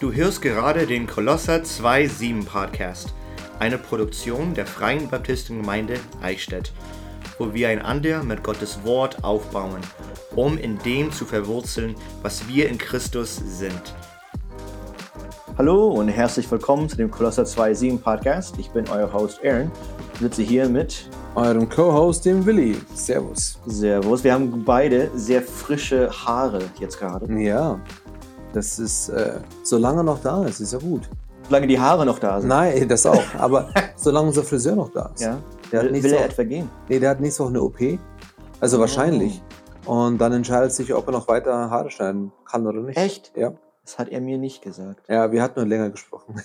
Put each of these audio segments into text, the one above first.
Du hörst gerade den Kolosser 2.7 Podcast, eine Produktion der Freien Baptistengemeinde Eichstätt, wo wir einander mit Gottes Wort aufbauen, um in dem zu verwurzeln, was wir in Christus sind. Hallo und herzlich willkommen zu dem Kolosser 2.7 Podcast. Ich bin euer Host Aaron. Ich sitze hier mit eurem Co-Host, dem Willi. Servus. Servus. Wir haben beide sehr frische Haare jetzt gerade. Ja, das ist, äh, solange noch da ist, ist ja gut. Solange die Haare noch da sind. Nein, das auch. Aber solange unser Friseur noch da ist. Ja. Der will, will er etwa gehen? Nee, der hat nächste Woche eine OP. Also oh. wahrscheinlich. Und dann entscheidet sich, ob er noch weiter Haare schneiden kann oder nicht. Echt? Ja. Das hat er mir nicht gesagt. Ja, wir hatten nur länger gesprochen.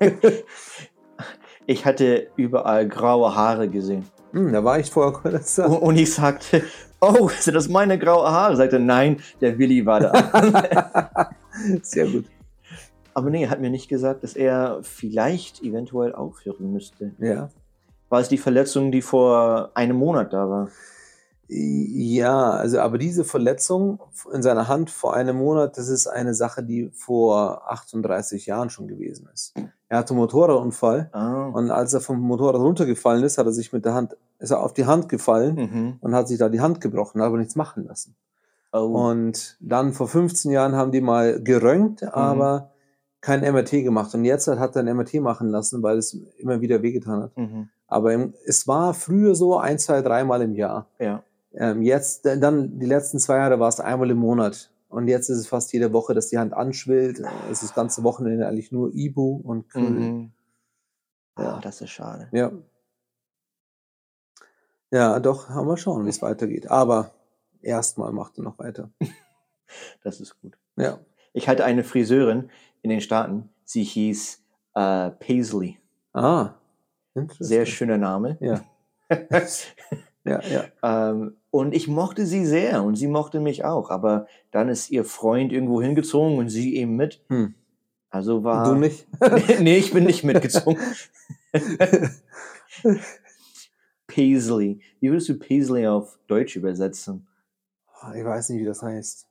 ich hatte überall graue Haare gesehen. Hm, da war ich vorher kurz da. Und ich sagte, oh, sind das meine graue Haare? Sagte, nein, der Willi war da. Sehr gut. Aber nee, er hat mir nicht gesagt, dass er vielleicht eventuell aufhören müsste. Ja. War es die Verletzung, die vor einem Monat da war? Ja, also aber diese Verletzung in seiner Hand vor einem Monat, das ist eine Sache, die vor 38 Jahren schon gewesen ist. Er hatte einen Motorradunfall oh. und als er vom Motorrad runtergefallen ist, hat er sich mit der Hand, ist er auf die Hand gefallen mhm. und hat sich da die Hand gebrochen, hat aber nichts machen lassen. Oh. Und dann vor 15 Jahren haben die mal gerönt, mhm. aber kein MRT gemacht. Und jetzt hat er ein MRT machen lassen, weil es immer wieder wehgetan hat. Mhm. Aber es war früher so ein, zwei, dreimal im Jahr. Ja. Ähm, jetzt, dann die letzten zwei Jahre war es einmal im Monat. Und jetzt ist es fast jede Woche, dass die Hand anschwillt. Es ist das ganze Wochenende eigentlich nur Ibu und Kühl. Mhm. Ja, oh, das ist schade. Ja. Ja, doch, haben wir schauen, wie es weitergeht. Aber erstmal macht er noch weiter. das ist gut. Ja. Ich hatte eine Friseurin in den Staaten. Sie hieß äh, Paisley. Ah, Sehr schöner Name. Ja. ja, ja. Ähm, und ich mochte sie sehr und sie mochte mich auch. Aber dann ist ihr Freund irgendwo hingezogen und sie eben mit. Hm. Also war. Du nicht? nee, ich bin nicht mitgezogen. Paisley. Wie würdest du Paisley auf Deutsch übersetzen? Ah, ich weiß nicht, wie das heißt.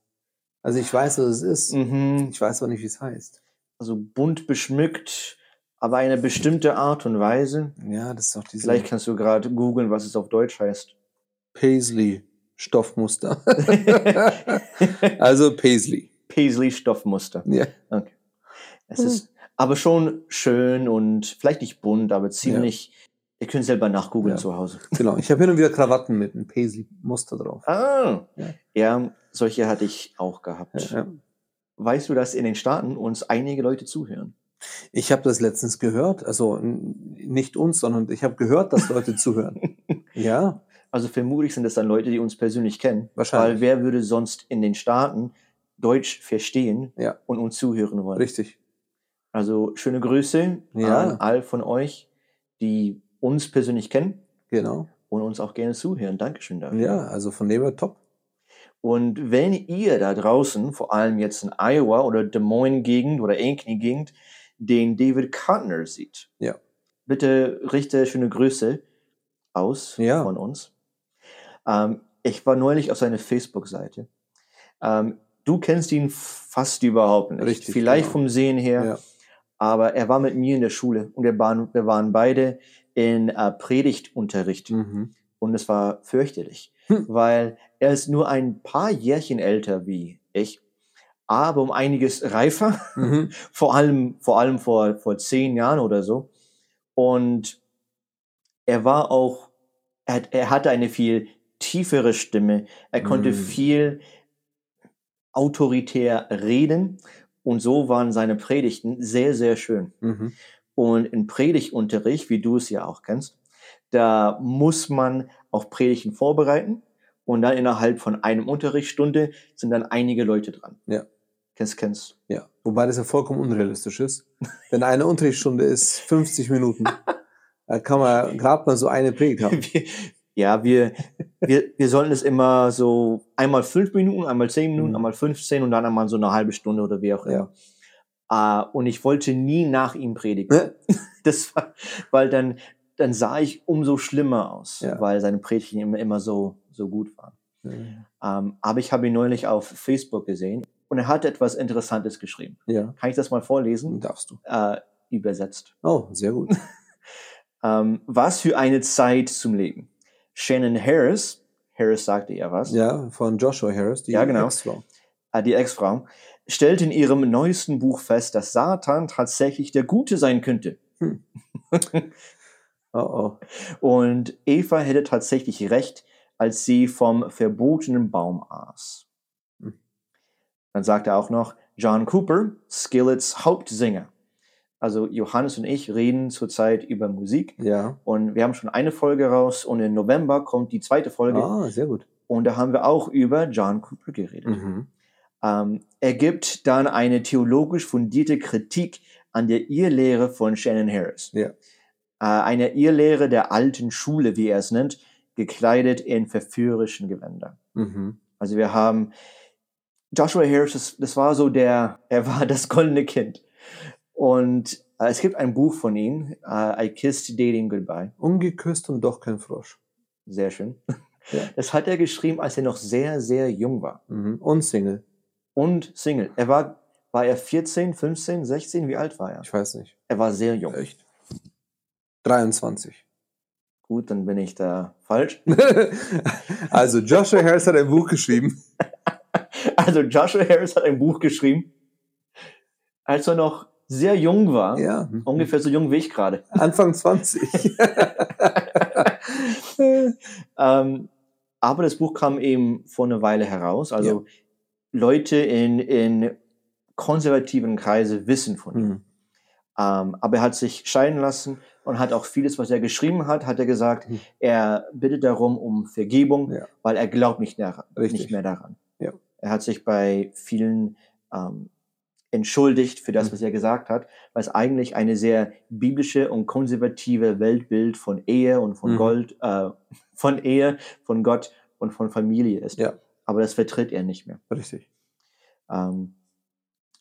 Also ich weiß, was es ist. Mhm. Ich weiß aber nicht, wie es heißt. Also bunt beschmückt, aber eine bestimmte Art und Weise. Ja, das ist doch diese. Vielleicht kannst du gerade googeln, was es auf Deutsch heißt. Paisley Stoffmuster. also Paisley. Paisley Stoffmuster. Ja. Okay. Es ist aber schon schön und vielleicht nicht bunt, aber ziemlich. Ja. Ihr könnt selber nachgoogeln ja. zu Hause. Genau. Ich habe hin und wieder Krawatten mit einem Paisley-Muster drauf. Ah. Ja. ja. solche hatte ich auch gehabt. Ja, weißt du, dass in den Staaten uns einige Leute zuhören? Ich habe das letztens gehört, also nicht uns, sondern ich habe gehört, dass Leute zuhören. Ja. Also vermutlich sind das dann Leute, die uns persönlich kennen. Wahrscheinlich. Weil wer würde sonst in den Staaten Deutsch verstehen ja. und uns zuhören wollen? Richtig. Also schöne Grüße ja. an all von euch, die uns persönlich kennen. Genau. Und uns auch gerne zuhören. Dankeschön dafür. Ja, also von dem her top. Und wenn ihr da draußen, vor allem jetzt in Iowa oder Des Moines-Gegend oder Ankeny-Gegend, den David Cutner sieht, ja. bitte richte schöne Grüße aus ja. von uns. Ähm, ich war neulich auf seiner Facebook-Seite. Ähm, du kennst ihn fast überhaupt nicht. Richtig, Vielleicht genau. vom Sehen her. Ja. Aber er war mit mir in der Schule und wir waren, wir waren beide in äh, Predigtunterricht. Mhm. Und es war fürchterlich, hm. weil er ist nur ein paar Jährchen älter wie ich, aber um einiges reifer, mhm. vor allem, vor allem vor, vor zehn Jahren oder so. Und er war auch, er, er hatte eine viel tiefere Stimme. Er konnte mhm. viel autoritär reden und so waren seine Predigten sehr, sehr schön. Mhm. Und in Predigtunterricht, wie du es ja auch kennst, da muss man auch Predigten vorbereiten und dann innerhalb von einem Unterrichtsstunde sind dann einige Leute dran. Ja. Kennst, kennst. Ja. Wobei das ja vollkommen unrealistisch ist. Denn eine Unterrichtsstunde ist 50 Minuten. Da kann man gerade mal so eine Predigt haben. Ja, wir, wir, wir sollten es immer so einmal fünf Minuten, einmal zehn Minuten, mhm. einmal 15 und dann einmal so eine halbe Stunde oder wie auch immer. Ja. Uh, und ich wollte nie nach ihm predigen. das war, weil dann, dann sah ich umso schlimmer aus, ja. weil seine Predigten immer, immer so, so gut waren. Mhm. Um, aber ich habe ihn neulich auf Facebook gesehen Und er hat etwas Interessantes geschrieben. Ja. Kann ich das mal vorlesen? Darfst du. Äh, übersetzt. Oh, sehr gut. ähm, was für eine Zeit zum Leben. Shannon Harris, Harris sagte ja was. Ja, von Joshua Harris, die ja, genau. Ex-Frau. Äh, die Ex-Frau, stellt in ihrem neuesten Buch fest, dass Satan tatsächlich der Gute sein könnte. Hm. oh oh. Und Eva hätte tatsächlich recht, als sie vom verbotenen Baum aß. Hm. Dann sagt er auch noch, John Cooper, Skillets Hauptsänger. Also Johannes und ich reden zurzeit über Musik. Ja. Und wir haben schon eine Folge raus und im November kommt die zweite Folge. Ah, sehr gut. Und da haben wir auch über John Cooper geredet. Mhm. Ähm, er gibt dann eine theologisch fundierte Kritik an der Irrlehre von Shannon Harris. Ja. Äh, eine Irrlehre der alten Schule, wie er es nennt, gekleidet in verführerischen Gewänder. Mhm. Also wir haben Joshua Harris, das, das, war so der, er war das goldene Kind. Und äh, es gibt ein Buch von ihm, uh, I Kissed Dating Goodbye. Ungeküsst und doch kein Frosch. Sehr schön. Ja. Das hat er geschrieben, als er noch sehr, sehr jung war. Mhm. Und Single. Und Single. Er war, war er 14, 15, 16? Wie alt war er? Ich weiß nicht. Er war sehr jung. Echt? 23. Gut, dann bin ich da falsch. also Joshua Harris hat ein Buch geschrieben. Also Joshua Harris hat ein Buch geschrieben, als er noch sehr jung war. Ja. Ungefähr so jung wie ich gerade. Anfang 20. ähm, aber das Buch kam eben vor einer Weile heraus. Also ja. Leute in, in konservativen Kreise wissen von ihm. Mhm. Ähm, aber er hat sich scheiden lassen und hat auch vieles, was er geschrieben hat, hat er gesagt, mhm. er bittet darum um Vergebung, ja. weil er glaubt nicht, daran, nicht mehr daran. Ja. Er hat sich bei vielen ähm, entschuldigt für das, mhm. was er gesagt hat, weil es eigentlich eine sehr biblische und konservative Weltbild von Ehe und von Mhm. Gold, äh, von Ehe, von Gott und von Familie ist. Ja. Aber das vertritt er nicht mehr. Richtig. Ähm,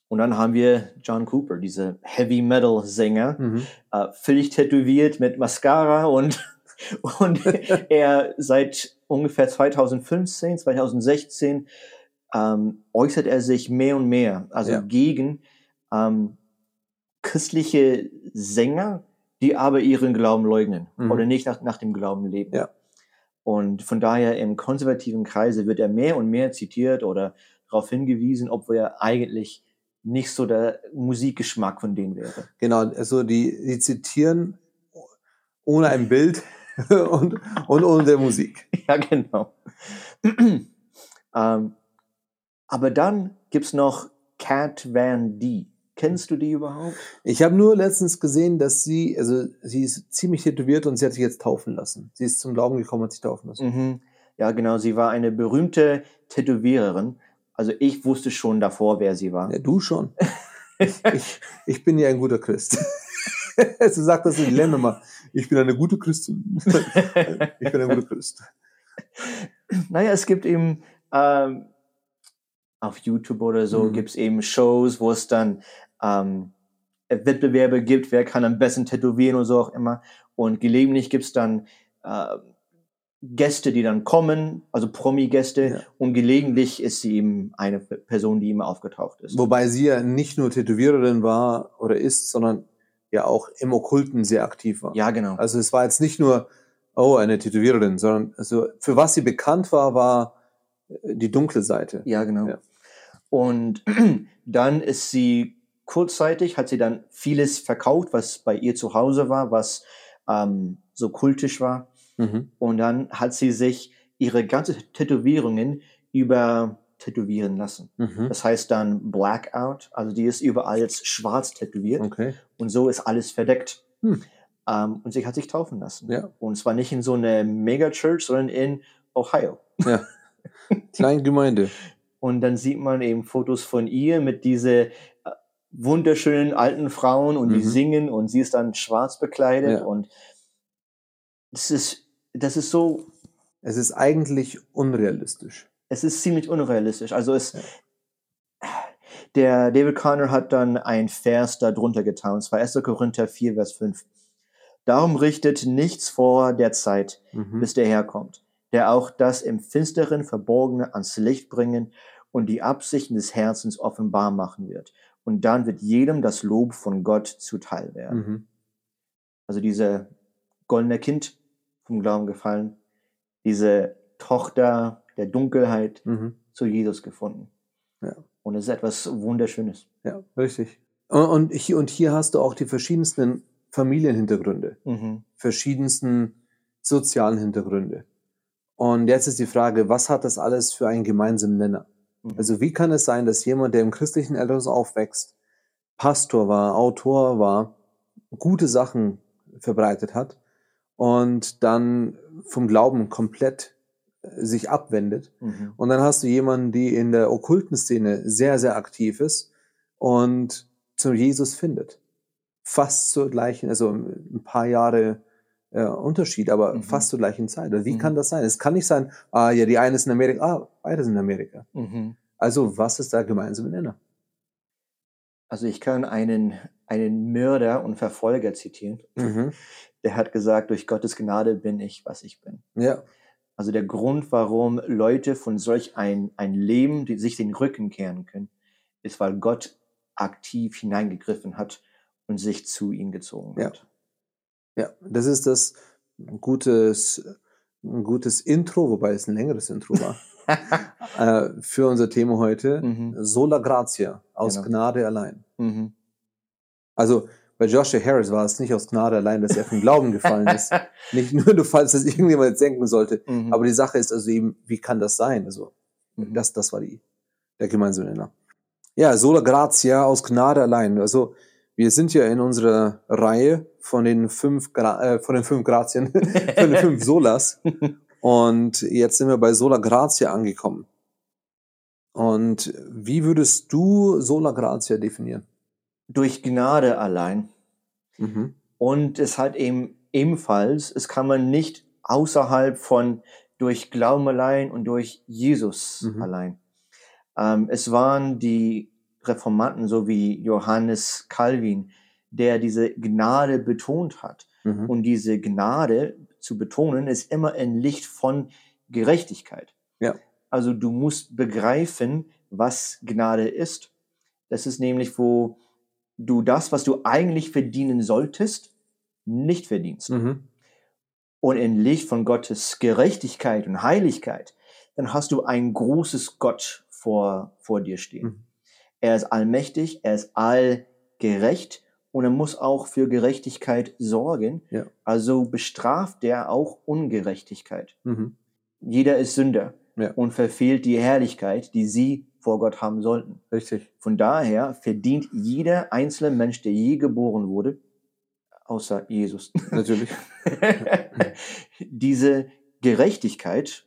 und dann haben wir John Cooper, diese Heavy Metal Sänger, Mhm. äh, völlig tätowiert mit Mascara und, und er seit ungefähr 2015, 2016 ähm, äußert er sich mehr und mehr, also Ja. gegen ähm, christliche Sänger, die aber ihren Glauben leugnen Mhm. oder nicht nach, nach dem Glauben leben. Ja. Und von daher im konservativen Kreise wird er mehr und mehr zitiert oder darauf hingewiesen, obwohl er eigentlich nicht so der Musikgeschmack von denen wäre. Genau, also die, die zitieren ohne ein Bild und, und ohne der Musik. Ja, genau. ähm, aber dann gibt's noch Cat Van D. Kennst du die überhaupt? Ich habe nur letztens gesehen, dass sie, also sie ist ziemlich tätowiert und sie hat sich jetzt taufen lassen. Sie ist zum Glauben gekommen, hat sich taufen lassen. Mhm. Ja, genau. Sie war eine berühmte Tätowiererin. Also ich wusste schon davor, wer sie war. Ja, du schon. Ich, ich bin ja ein guter Christ. Sie sagt das in Länder mal. Ich bin eine gute Christin. Ich bin ein guter Christ. Naja, es gibt eben ähm, auf YouTube oder so Mhm. gibt's eben Shows, wo es dann ähm, Wettbewerbe gibt, wer kann am besten tätowieren und so auch immer. Und gelegentlich gibt's dann äh, Gäste, die dann kommen, also Promi-Gäste. Ja. Und gelegentlich ist sie eben eine Person, die immer aufgetaucht ist. Wobei sie ja nicht nur Tätowiererin war oder ist, sondern ja auch im Okkulten sehr aktiv war. Ja, genau. Also es war jetzt nicht nur, oh, eine Tätowiererin, sondern also für was sie bekannt war, war äh, die dunkle Seite. Ja, genau. Ja. Und dann ist sie kurzzeitig, hat sie dann vieles verkauft, was bei ihr zu Hause war, was ähm, so kultisch war. Mhm. Und dann hat sie sich ihre ganze Tätowierungen über tätowieren lassen. Mhm. Das heißt dann Blackout, also die ist überall jetzt schwarz tätowiert Okay. und so ist alles verdeckt. Hm. Ähm, und sie hat sich taufen lassen. Ja. Und zwar nicht in so eine Megachurch, sondern in Ohio. Ja. Kleingemeinde. Und dann sieht man eben Fotos von ihr mit diese äh, wunderschönen alten Frauen und die Mhm. singen und sie ist dann schwarz bekleidet Ja. und das ist, das ist so, Es ist eigentlich unrealistisch. es ist ziemlich unrealistisch. Also es, Ja. der David Conner hat dann ein Vers da drunter getan, und zwar 1. Korinther 4, Vers 5. Darum richtet nichts vor der Zeit, Mhm. bis der Herr kommt, der auch das im Finsteren Verborgene ans Licht bringen und die Absichten des Herzens offenbar machen wird. Und dann wird jedem das Lob von Gott zuteil werden. Mhm. Also diese goldene Kind vom Glauben gefallen, diese Tochter der Dunkelheit mhm. zu Jesus gefunden. Ja. Und es ist etwas Wunderschönes. Ja, richtig. Und hier, und hier hast du auch die verschiedensten Familienhintergründe, mhm. verschiedensten sozialen Hintergründe. Und jetzt ist die Frage, was hat das alles für einen gemeinsamen Nenner? Mhm. Also wie kann es sein, dass jemand, der im christlichen Elternhaus aufwächst, Pastor war, Autor war, gute Sachen verbreitet hat und dann vom Glauben komplett äh, sich abwendet. Mhm. Und dann hast du jemanden, die in der okkulten Szene sehr, sehr aktiv ist und zu Jesus findet. Fast zur gleichen, also ein paar Jahre äh, Unterschied, aber mhm. fast zur gleichen Zeit. Wie mhm. kann das sein? Es kann nicht sein, ah ja, die eine ist in Amerika, ah, beide sind in Amerika. Mhm. Also was ist da gemeinsam Nenner? Also ich kann einen, einen Mörder und Verfolger zitieren. Mhm. Der hat gesagt, durch Gottes Gnade bin ich, was ich bin. Ja. Also der Grund, warum Leute von solch ein, ein Leben die sich den Rücken kehren können, ist, weil Gott aktiv hineingegriffen hat und sich zu ihnen gezogen hat. Ja, das ist das gutes, ein gutes Intro, wobei es ein längeres Intro war, äh, für unser Thema heute. Mhm. Sola Gratia, aus genau. Gnade allein. Mhm. Also bei Joshua Harris war es nicht aus Gnade allein, dass er vom Glauben gefallen ist. Nicht nur, falls das irgendjemand jetzt denken sollte. Mhm. Aber die Sache ist also eben, wie kann das sein? Also, mhm. das, das war die, der gemeinsame Nenner. Ja, sola gratia, aus Gnade allein. Also, wir sind ja in unserer Reihe von den fünf, Gra äh, von den fünf Grazien, von den fünf Solas. Und jetzt sind wir bei Sola Gratia angekommen. Und wie würdest du Sola Gratia definieren? Durch Gnade allein. Mhm. Und es hat eben ebenfalls, es kann man nicht außerhalb von durch Glauben allein und durch Jesus mhm. allein. Ähm, es waren die Reformanten, so wie Johannes Calvin, der diese Gnade betont hat. Mhm. Und diese Gnade zu betonen, ist immer ein Licht von Gerechtigkeit. Ja. Also du musst begreifen, was Gnade ist. Das ist nämlich, wo du das, was du eigentlich verdienen solltest, nicht verdienst. Mhm. Und in Licht von Gottes Gerechtigkeit und Heiligkeit, dann hast du ein großes Gott vor, vor dir stehen. Mhm. Er ist allmächtig, er ist allgerecht und er muss auch für Gerechtigkeit sorgen. Ja. Also bestraft er auch Ungerechtigkeit. Mhm. Jeder ist Sünder ja. und verfehlt die Herrlichkeit, die sie vor Gott haben sollten. Richtig. Von daher verdient jeder einzelne Mensch, der je geboren wurde, außer Jesus, natürlich, diese Gerechtigkeit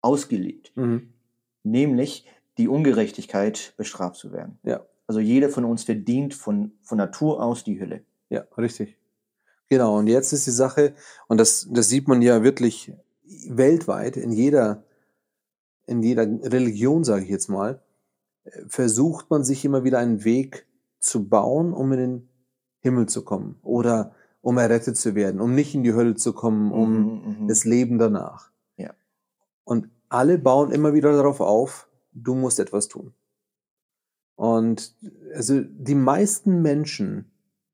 ausgelegt. Mhm. Nämlich die Ungerechtigkeit bestraft zu werden. Ja. Also jeder von uns verdient von, von Natur aus die Hölle. Ja, richtig. Genau, und jetzt ist die Sache, und das, das sieht man ja wirklich weltweit, in jeder, in jeder Religion, sage ich jetzt mal, versucht man sich immer wieder einen Weg zu bauen, um in den Himmel zu kommen oder um errettet zu werden, um nicht in die Hölle zu kommen, um mhm, mhm. das Leben danach. Ja. Und alle bauen immer wieder darauf auf, du musst etwas tun. Und also die meisten Menschen,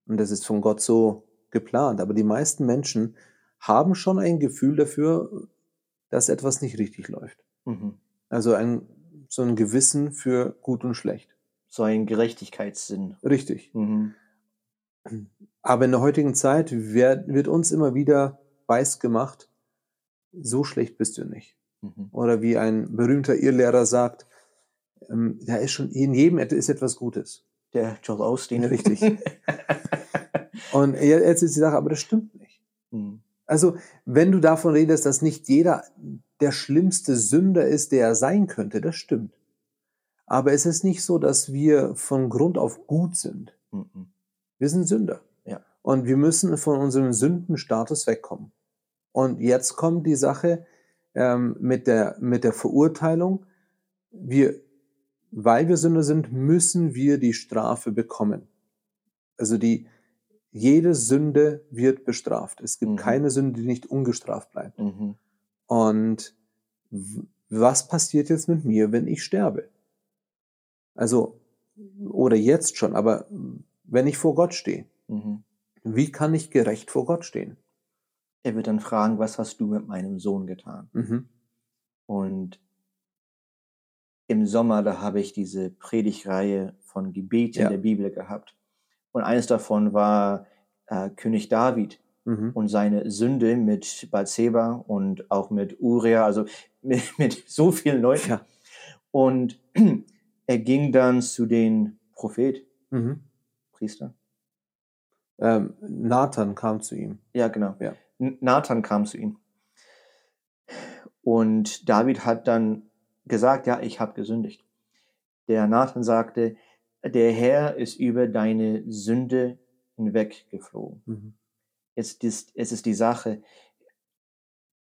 und das ist von Gott so geplant, aber die meisten Menschen haben schon ein Gefühl dafür, dass etwas nicht richtig läuft. Mhm. Also ein, so ein Gewissen für gut und schlecht. So ein Gerechtigkeitssinn. Richtig. Mhm. Aber in der heutigen Zeit wird, wird uns immer wieder weiß gemacht, so schlecht bist du nicht. Mhm. Oder wie ein berühmter Irrlehrer sagt, ähm, da ist schon in jedem ist etwas Gutes. Der Joel Austin. Richtig. Und jetzt ist die Sache, aber das stimmt nicht. Mhm. Also, wenn du davon redest, dass nicht jeder der schlimmste Sünder ist, der er sein könnte, das stimmt. Aber es ist nicht so, dass wir von Grund auf gut sind. Mhm. Wir sind Sünder. Ja. Und wir müssen von unserem Sündenstatus wegkommen. Und jetzt kommt die Sache ähm, mit, der, mit der Verurteilung. Wir weil wir Sünder sind, müssen wir die Strafe bekommen. Also die, jede Sünde wird bestraft. Es gibt mhm. keine Sünde, die nicht ungestraft bleibt. Mhm. Und was passiert jetzt mit mir, wenn ich sterbe? Also, oder jetzt schon, aber wenn ich vor Gott stehe, mhm. wie kann ich gerecht vor Gott stehen? Er wird dann fragen, was hast du mit meinem Sohn getan? Mhm. Und im Sommer, da habe ich diese Predigreihe von Gebeten ja. der Bibel gehabt. Und eines davon war äh, König David mhm. und seine Sünde mit Bathseba und auch mit Uriah, also mit, mit so vielen Leuten. Ja. Und er ging dann zu den Prophet, mhm. Priester. Ähm, Nathan kam zu ihm. Ja, genau. Ja. Nathan kam zu ihm. Und David hat dann gesagt, ja, ich habe gesündigt. Der Nathan sagte, der Herr ist über deine Sünde hinweggeflogen. Mhm. Jetzt ist, es ist die Sache,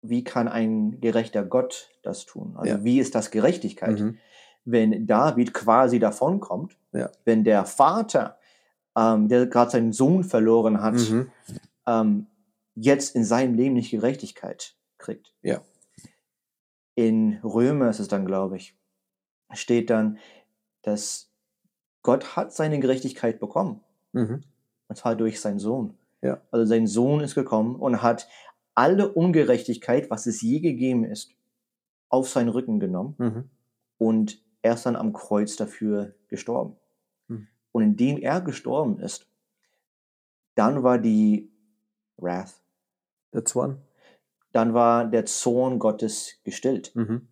wie kann ein gerechter Gott das tun? Also ja. wie ist das Gerechtigkeit? Mhm. Wenn David quasi davonkommt, ja. wenn der Vater, ähm, der gerade seinen Sohn verloren hat, mhm. ähm, jetzt in seinem Leben nicht Gerechtigkeit kriegt. Ja. In Römer ist es dann, glaube ich, steht dann, dass Gott hat seine Gerechtigkeit bekommen. Mhm. Und zwar durch seinen Sohn. Ja. Also sein Sohn ist gekommen und hat alle Ungerechtigkeit, was es je gegeben ist, auf seinen Rücken genommen mhm. und er ist dann am Kreuz dafür gestorben. Mhm. Und indem er gestorben ist, dann war die Wrath, That's one. Dann war der Zorn Gottes gestillt. Mhm.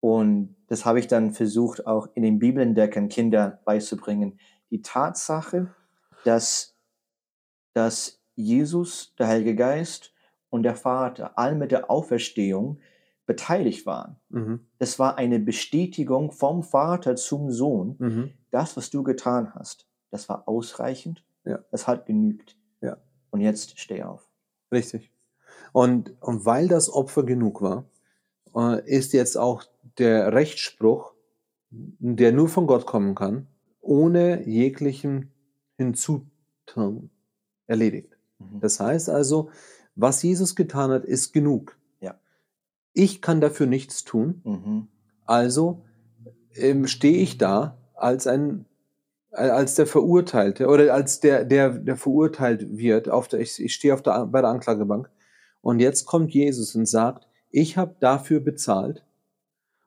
Und das habe ich dann versucht, auch in den Bibelentdeckern Kinder beizubringen. Die Tatsache, dass, dass Jesus, der Heilige Geist und der Vater all mit der Auferstehung beteiligt waren. Mhm. Das war eine Bestätigung vom Vater zum Sohn. Mhm. Das, was du getan hast, das war ausreichend. Ja. Das hat genügt. Ja. Und jetzt steh auf. Richtig. Und, und weil das Opfer genug war, äh, ist jetzt auch der Rechtsspruch, der nur von Gott kommen kann, ohne jeglichen Hinzutun erledigt. Mhm. Das heißt also, was Jesus getan hat, ist genug. Ja. Ich kann dafür nichts tun. Mhm. Also ähm, stehe ich da als ein als der Verurteilte oder als der, der, der verurteilt wird, auf der, ich, ich stehe auf der, bei der Anklagebank und jetzt kommt Jesus und sagt, ich habe dafür bezahlt.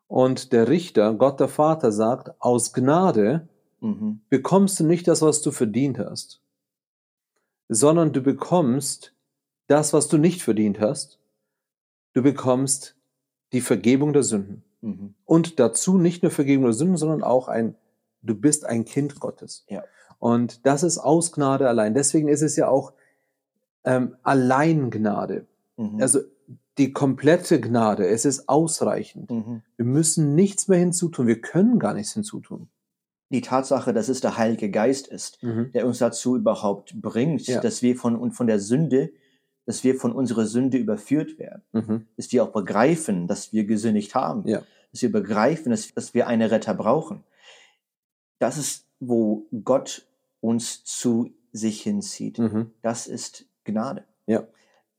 Und der Richter, Gott der Vater, sagt, aus Gnade mhm. bekommst du nicht das, was du verdient hast, sondern du bekommst das, was du nicht verdient hast. Du bekommst die Vergebung der Sünden. Mhm. Und dazu nicht nur Vergebung der Sünden, sondern auch ein, du bist ein Kind Gottes. Ja. Und das ist aus Gnade allein. Deswegen ist es ja auch ähm, allein Gnade. Mhm. Also die komplette Gnade, es ist ausreichend. Mhm. Wir müssen nichts mehr hinzutun, wir können gar nichts hinzutun. Die Tatsache, dass es der Heilige Geist ist, mhm. der uns dazu überhaupt bringt, ja. dass wir von, von der Sünde, dass wir von unserer Sünde überführt werden, mhm. dass wir auch begreifen, dass wir gesündigt haben, ja. dass wir begreifen, dass, dass wir einen Retter brauchen. Das ist, wo Gott uns zu sich hinzieht. Mhm. Das ist Gnade. Ja.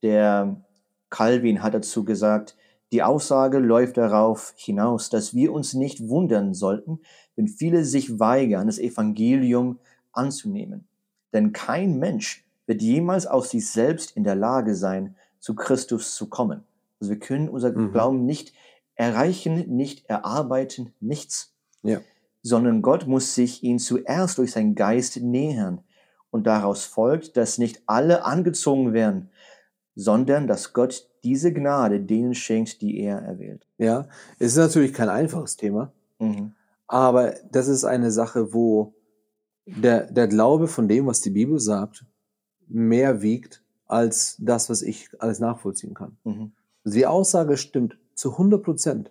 Der Calvin hat dazu gesagt, die Aussage läuft darauf hinaus, dass wir uns nicht wundern sollten, wenn viele sich weigern, das Evangelium anzunehmen. Denn kein Mensch wird jemals aus sich selbst in der Lage sein, zu Christus zu kommen. Also wir können unser mhm. Glauben nicht erreichen, nicht erarbeiten, nichts. Ja. Sondern Gott muss sich ihn zuerst durch seinen Geist nähern. Und daraus folgt, dass nicht alle angezogen werden, sondern dass Gott diese Gnade denen schenkt, die er erwählt. Ja, es ist natürlich kein einfaches Thema, mhm. aber das ist eine Sache, wo der, der Glaube von dem, was die Bibel sagt, mehr wiegt als das, was ich alles nachvollziehen kann. Mhm. Die Aussage stimmt zu 100 Prozent.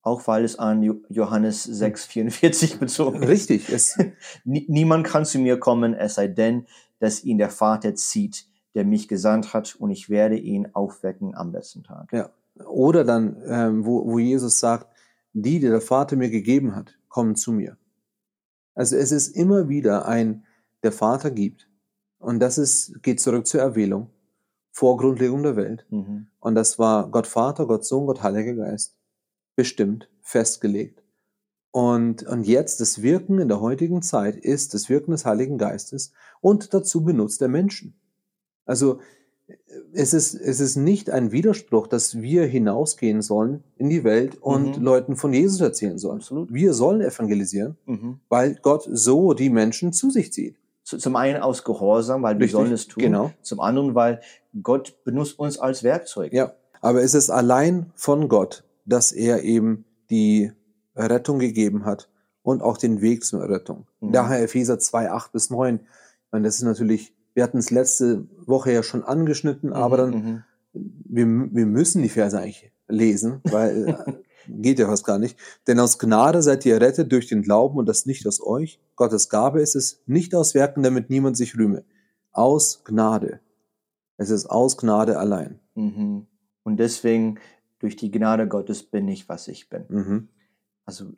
Auch weil es an Johannes 6,44 bezogen ist. Richtig. Es Niemand kann zu mir kommen, es sei denn, dass ihn der Vater zieht der mich gesandt hat und ich werde ihn aufwecken am letzten Tag. Ja. Oder dann, ähm, wo, wo Jesus sagt, die, die der Vater mir gegeben hat, kommen zu mir. Also es ist immer wieder ein, der Vater gibt. Und das ist, geht zurück zur Erwählung, vor Grundlegung der Welt. Mhm. Und das war Gott Vater, Gott Sohn, Gott Heiliger Geist. Bestimmt, festgelegt. Und, und jetzt das Wirken in der heutigen Zeit ist das Wirken des Heiligen Geistes und dazu benutzt er Menschen. Also es ist, es ist nicht ein Widerspruch, dass wir hinausgehen sollen in die Welt und mhm. Leuten von Jesus erzählen sollen. Absolut. Wir sollen evangelisieren, mhm. weil Gott so die Menschen zu sich zieht. Zum einen aus Gehorsam, weil wir sollen es tun. Genau. Zum anderen, weil Gott benutzt uns als Werkzeug. Ja, aber es ist allein von Gott, dass er eben die Rettung gegeben hat und auch den Weg zur Rettung. Mhm. Daher Epheser 2, 8 bis 9. Und das ist natürlich wir hatten es letzte Woche ja schon angeschnitten, aber dann, mhm. wir, wir müssen die Verse eigentlich lesen, weil äh, geht ja fast gar nicht. Denn aus Gnade seid ihr errettet durch den Glauben und das nicht aus euch. Gottes Gabe ist es, nicht aus Werken, damit niemand sich rühme. Aus Gnade. Es ist aus Gnade allein. Mhm. Und deswegen, durch die Gnade Gottes bin ich, was ich bin. Mhm. Also,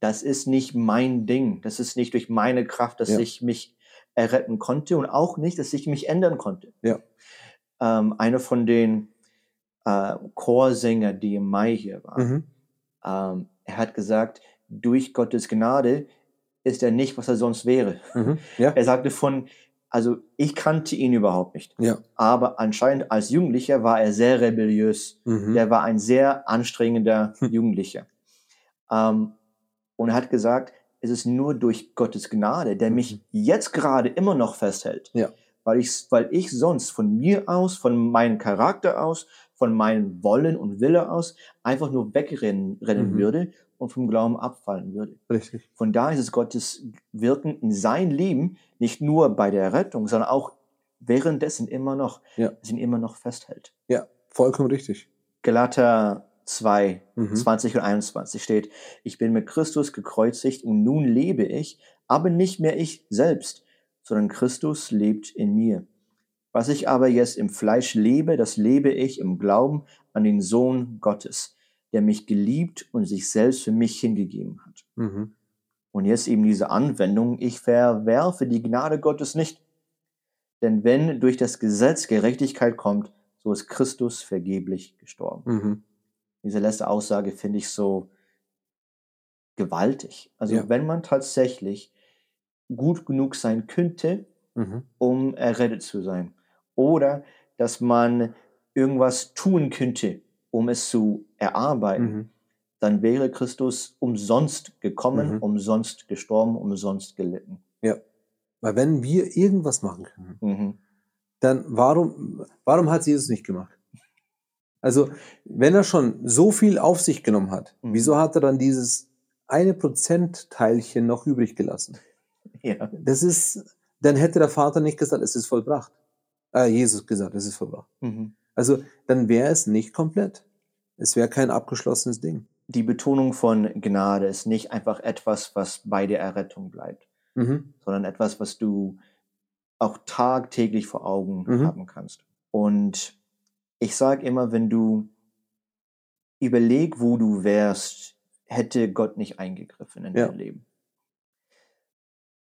das ist nicht mein Ding. Das ist nicht durch meine Kraft, dass ja. ich mich erretten konnte und auch nicht, dass ich mich ändern konnte. Ja. Ähm, einer von den äh, Chorsänger, die im Mai hier war, mhm. ähm, er hat gesagt, durch Gottes Gnade ist er nicht, was er sonst wäre. Mhm. Ja. Er sagte von, also ich kannte ihn überhaupt nicht. Ja. Aber anscheinend als Jugendlicher war er sehr rebelliös. Mhm. Der war ein sehr anstrengender hm. Jugendlicher. Ähm, und er hat gesagt, es ist nur durch Gottes Gnade, der mich mhm. jetzt gerade immer noch festhält. Ja. Weil ich, weil ich sonst von mir aus, von meinem Charakter aus, von meinem Wollen und Wille aus einfach nur wegrennen rennen mhm. würde und vom Glauben abfallen würde. Richtig. Von daher ist es Gottes Wirken in sein Leben nicht nur bei der Rettung, sondern auch währenddessen immer noch, ja. ihn immer noch festhält. Ja, vollkommen richtig. Galater 2, mhm. 20 und 21 steht, ich bin mit Christus gekreuzigt und nun lebe ich, aber nicht mehr ich selbst, sondern Christus lebt in mir. Was ich aber jetzt im Fleisch lebe, das lebe ich im Glauben an den Sohn Gottes, der mich geliebt und sich selbst für mich hingegeben hat. Mhm. Und jetzt eben diese Anwendung, ich verwerfe die Gnade Gottes nicht. Denn wenn durch das Gesetz Gerechtigkeit kommt, so ist Christus vergeblich gestorben. Mhm diese letzte Aussage finde ich so gewaltig. Also ja. wenn man tatsächlich gut genug sein könnte, mhm. um errettet zu sein, oder dass man irgendwas tun könnte, um es zu erarbeiten, mhm. dann wäre Christus umsonst gekommen, mhm. umsonst gestorben, umsonst gelitten. Ja, weil wenn wir irgendwas machen können, mhm. dann warum, warum hat Jesus nicht gemacht? Also, wenn er schon so viel auf sich genommen hat, mhm. wieso hat er dann dieses eine Prozent-Teilchen noch übrig gelassen? Ja. Das ist, dann hätte der Vater nicht gesagt, es ist vollbracht. Äh, Jesus gesagt, es ist vollbracht. Mhm. Also, dann wäre es nicht komplett. Es wäre kein abgeschlossenes Ding. Die Betonung von Gnade ist nicht einfach etwas, was bei der Errettung bleibt, mhm. sondern etwas, was du auch tagtäglich vor Augen mhm. haben kannst. Und ich sage immer, wenn du überleg, wo du wärst, hätte Gott nicht eingegriffen in ja. dein Leben.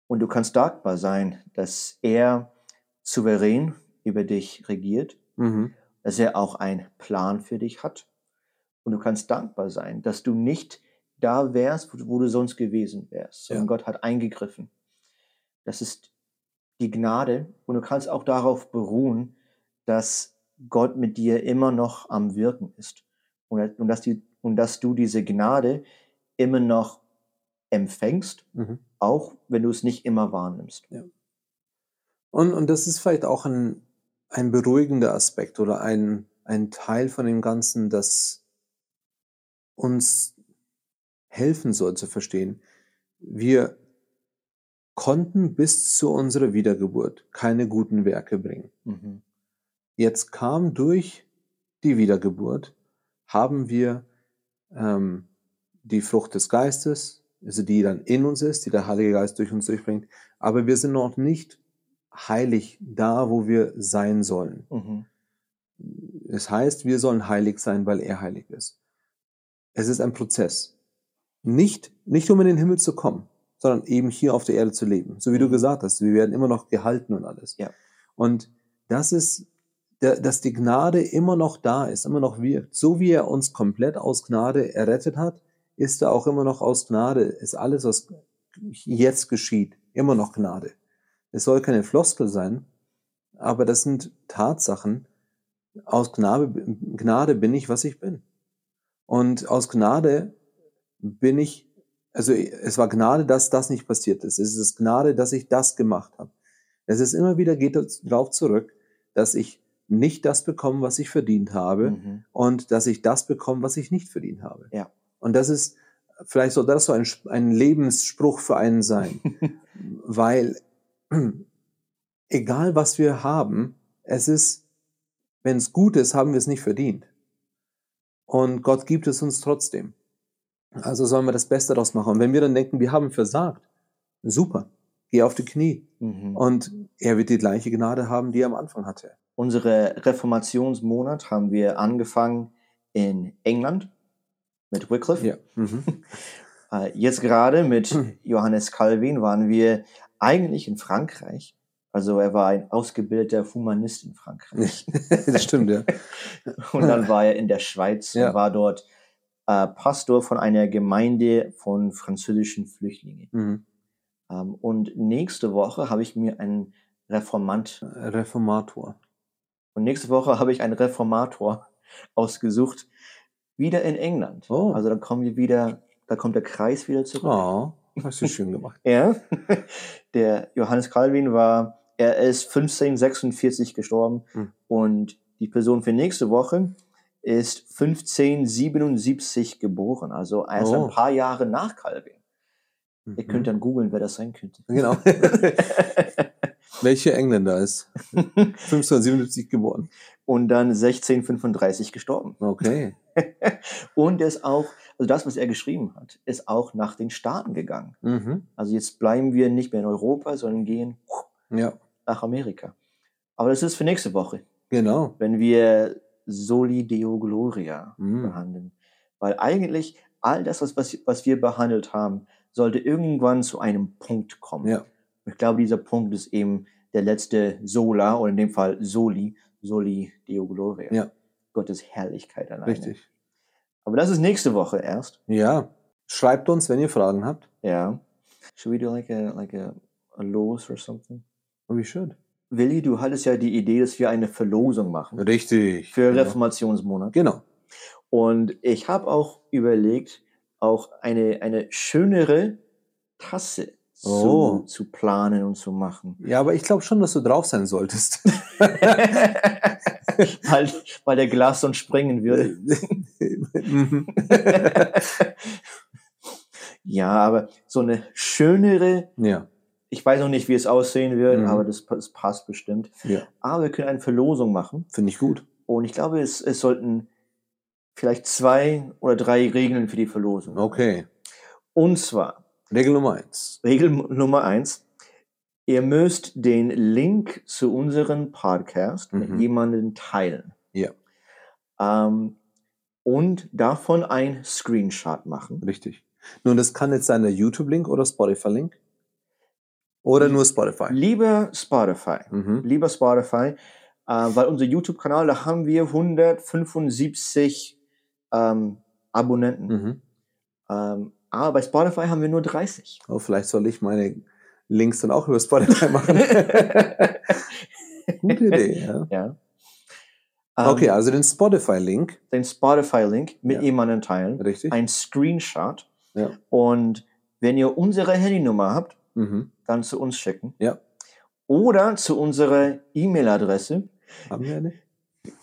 Und du kannst dankbar sein, dass er souverän über dich regiert, mhm. dass er auch einen Plan für dich hat. Und du kannst dankbar sein, dass du nicht da wärst, wo, du sonst gewesen wärst, sondern ja. Gott hat eingegriffen. Das ist die Gnade und du kannst auch darauf beruhen, dass Gott mit dir immer noch am Wirken ist und, und, dass, die, und dass du diese Gnade immer noch empfängst, mhm. auch wenn du es nicht immer wahrnimmst. Ja. Und, und das ist vielleicht auch ein, ein beruhigender Aspekt oder ein, ein Teil von dem Ganzen, das uns helfen soll zu verstehen. Wir konnten bis zu unserer Wiedergeburt keine guten Werke bringen. Mhm. Jetzt kam durch die Wiedergeburt, haben wir ähm, die Frucht des Geistes, also die dann in uns ist, die der Heilige Geist durch uns durchbringt, aber wir sind noch nicht heilig da, wo wir sein sollen. Mhm. Es heißt, wir sollen heilig sein, weil er heilig ist. Es ist ein Prozess. Nicht, nicht um in den Himmel zu kommen, sondern eben hier auf der Erde zu leben. So wie du mhm. gesagt hast, wir werden immer noch gehalten und alles. Ja. Und das ist dass die Gnade immer noch da ist, immer noch wirkt. So wie er uns komplett aus Gnade errettet hat, ist da auch immer noch aus Gnade, ist alles, was jetzt geschieht, immer noch Gnade. Es soll keine Floskel sein, aber das sind Tatsachen. Aus Gnade, Gnade bin ich, was ich bin. Und aus Gnade bin ich, also es war Gnade, dass das nicht passiert ist. Es ist Gnade, dass ich das gemacht habe. Es ist immer wieder, geht darauf zurück, dass ich nicht das bekomme, was ich verdient habe mhm. und dass ich das bekomme, was ich nicht verdient habe. Ja. Und das ist, vielleicht soll das so ein, ein Lebensspruch für einen sein, weil egal was wir haben, es ist, wenn es gut ist, haben wir es nicht verdient. Und Gott gibt es uns trotzdem. Also sollen wir das Beste daraus machen. Und wenn wir dann denken, wir haben versagt, super, geh auf die Knie. Mhm. Und er wird die gleiche Gnade haben, die er am Anfang hatte. Unsere Reformationsmonat haben wir angefangen in England mit Wycliffe. Ja. Mhm. Äh, jetzt gerade mit Johannes Calvin waren wir eigentlich in Frankreich. Also er war ein ausgebildeter Humanist in Frankreich. das stimmt, ja. und dann war er in der Schweiz ja. und war dort äh, Pastor von einer Gemeinde von französischen Flüchtlingen. Mhm. Ähm, und nächste Woche habe ich mir einen Reformant. Reformator. Und nächste Woche habe ich einen Reformator ausgesucht, wieder in England. Oh. Also dann kommen wir wieder, da kommt der Kreis wieder zurück. Oh, hast du schön gemacht. ja. Der Johannes Calvin war, er ist 1546 gestorben hm. und die Person für nächste Woche ist 1577 geboren, also erst oh. ein paar Jahre nach Calvin. Mhm. Ihr könnt dann googeln, wer das sein könnte. Genau. Welche Engländer ist 1577 geboren? Und dann 1635 gestorben. Okay. Und er ist auch, also das, was er geschrieben hat, ist auch nach den Staaten gegangen. Mhm. Also jetzt bleiben wir nicht mehr in Europa, sondern gehen ja. nach Amerika. Aber das ist für nächste Woche. Genau. Wenn wir Soli Deo Gloria mhm. behandeln. Weil eigentlich all das, was, was wir behandelt haben, sollte irgendwann zu einem Punkt kommen. Ja. Ich glaube, dieser Punkt ist eben der letzte Sola, oder in dem Fall Soli, Soli Deo Gloria. Ja. Gottes Herrlichkeit alleine. Richtig. Aber das ist nächste Woche erst. Ja. Schreibt uns, wenn ihr Fragen habt. Ja. Should we do like a, like a, a Los or something? Oh, we should. Willi, du hattest ja die Idee, dass wir eine Verlosung machen. Richtig. Für genau. Reformationsmonat. Genau. Und ich habe auch überlegt, auch eine, eine schönere Tasse oh. zu planen und zu machen. Ja, aber ich glaube schon, dass du drauf sein solltest. weil, weil der Glas sonst sprengen würde. ja, aber so eine schönere. Ja. Ich weiß noch nicht, wie es aussehen wird, mhm. aber das, das, passt bestimmt. Ja. Aber wir können eine Verlosung machen. Finde ich gut. Und ich glaube, es, es sollten vielleicht zwei oder drei Regeln für die Verlosung. Okay. Und zwar. Regel Nummer eins. Regel Nummer eins. Ihr müsst den Link zu unserem Podcast mhm. mit jemandem teilen. Ja. Ähm, und davon ein Screenshot machen. Richtig. Nun, das kann jetzt sein der YouTube-Link oder Spotify-Link. Oder nur Spotify? Lieber Spotify. Mhm. Lieber Spotify, äh, weil unser YouTube-Kanal, da haben wir 175 ähm, Abonnenten. Mhm. Ähm, aber bei Spotify haben wir nur 30. Oh, vielleicht soll ich meine Links dann auch über Spotify machen. Gute Idee, ja. ja. Okay, ähm, also den Spotify-Link. Den Spotify-Link mit ja. jemandem teilen. Richtig. Ein Screenshot. Ja. Und wenn ihr unsere Handynummer habt, mhm. dann zu uns schicken. Ja. Oder zu unserer E-Mail-Adresse. Haben wir eine?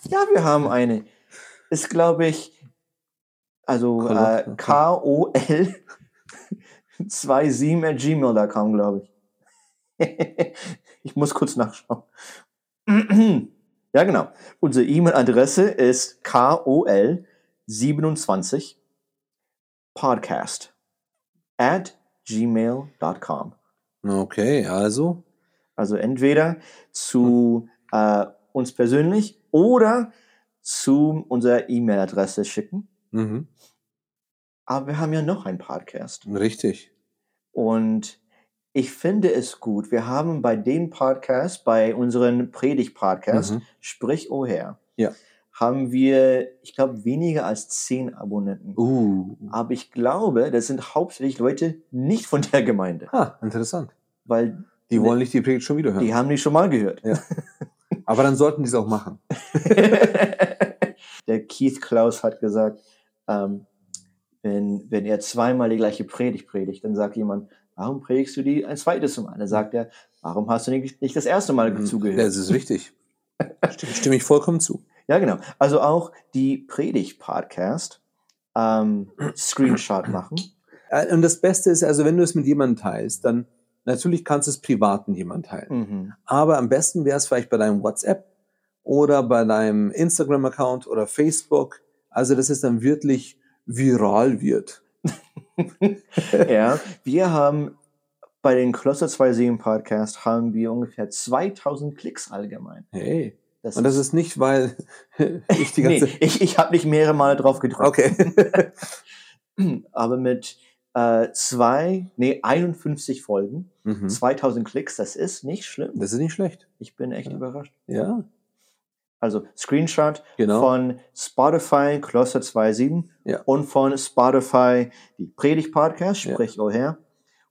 Ja, wir haben eine. Ist, glaube ich, also äh, K-O-L 27 at gmail.com, glaube ich. ich muss kurz nachschauen. ja, genau. Unsere E-Mail-Adresse ist kol27 podcast at gmail.com. Okay, also? Also entweder zu äh, uns persönlich oder zu unserer E-Mail-Adresse schicken. Mhm. Aber wir haben ja noch einen Podcast. Richtig. Und ich finde es gut. Wir haben bei dem Podcast, bei unseren Predigt-Podcast, mhm. Sprich O Herr, ja. haben wir, ich glaube, weniger als zehn Abonnenten. Uh. Aber ich glaube, das sind hauptsächlich Leute nicht von der Gemeinde. Ah, interessant. Weil Die wollen nicht die Predigt schon wieder hören. die haben die schon mal gehört. Ja. Aber dann sollten die es auch machen. der Keith Klaus hat gesagt, ähm, wenn, wenn er zweimal die gleiche Predigt predigt, dann sagt jemand, warum predigst du die ein zweites Mal? Dann sagt er, warum hast du nicht, nicht das erste Mal zugehört? Das ist. Stimme, stimme ich vollkommen zu. Ja, genau. Also auch die Predigt-Podcast ähm, Screenshot machen. Äh, Und das Beste ist, also wenn du es mit jemandem teilst, dann natürlich kannst du es privat mit jemandem teilen. Mhm. Aber am besten wäre es vielleicht bei deinem WhatsApp oder bei deinem Instagram-Account oder Facebook. Also, dass es dann wirklich viral wird. ja, wir haben bei den Kloster 27 Podcast haben wir ungefähr 2000 Klicks allgemein. Hey. Das Und das ist nicht, weil ich die ganze nee, ich, ich habe nicht mehrere Male drauf gedrückt. Okay. Aber mit äh, zwei, nee, 51 Folgen, Mhm. 2000 Klicks, das ist nicht schlimm. Das ist nicht schlecht. Ich bin echt Ja. überrascht. Ja, Also Screenshot genau. von Spotify Kloster 27 Ja. und von Spotify die Predigt Podcast, Ja. sprich oh her,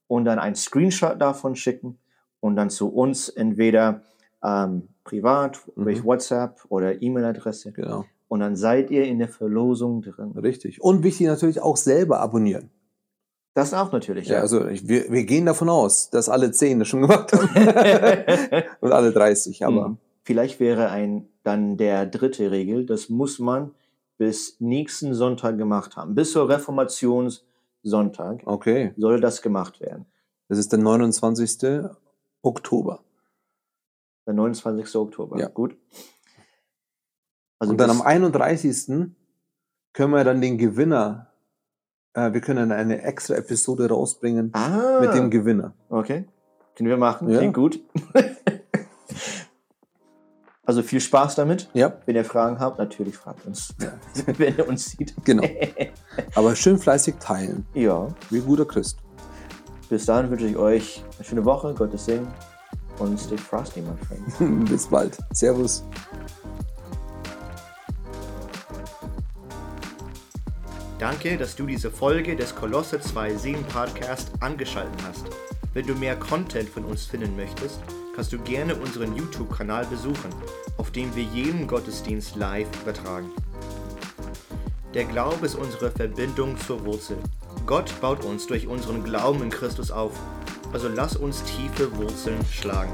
und dann ein Screenshot davon schicken und dann zu uns entweder ähm, privat Mhm. durch WhatsApp oder E-Mail-Adresse genau. und dann seid ihr in der Verlosung drin. Richtig. Und wichtig natürlich auch selber abonnieren. Das auch natürlich. Ja, also ich, wir, wir gehen davon aus, dass alle zehn das schon gemacht haben. Und alle 30, aber Mhm. Vielleicht wäre ein dann der dritte Regel, das muss man bis nächsten Sonntag gemacht haben. Bis zur Reformationssonntag okay. soll das gemacht werden. Das ist der 29. Oktober. Der 29. Oktober. Ja. Gut. Also Und dann am 31. können wir dann den Gewinner, äh, wir können eine extra Episode rausbringen ah, mit dem Gewinner. Okay. Können wir machen. Ja. Klingt gut. also viel Spaß damit. Ja, Wenn ihr Fragen habt, natürlich fragt uns. Ja. Wenn ihr uns sieht. genau. Aber schön fleißig teilen, Ja. wie ein guter Christ. Bis dahin wünsche ich euch eine schöne Woche, Gottes Segen und stay frosty, my friend. Bis bald. Servus. Danke, dass du diese Folge des Kolosse 2.7 Podcast angeschaltet hast. Wenn du mehr Content von uns finden möchtest, kannst du gerne unseren YouTube-Kanal besuchen, auf dem wir jeden Gottesdienst live übertragen. Der Glaube ist unsere Verbindung zur Wurzel. Gott baut uns durch unseren Glauben in Christus auf. Also lass uns tiefe Wurzeln schlagen.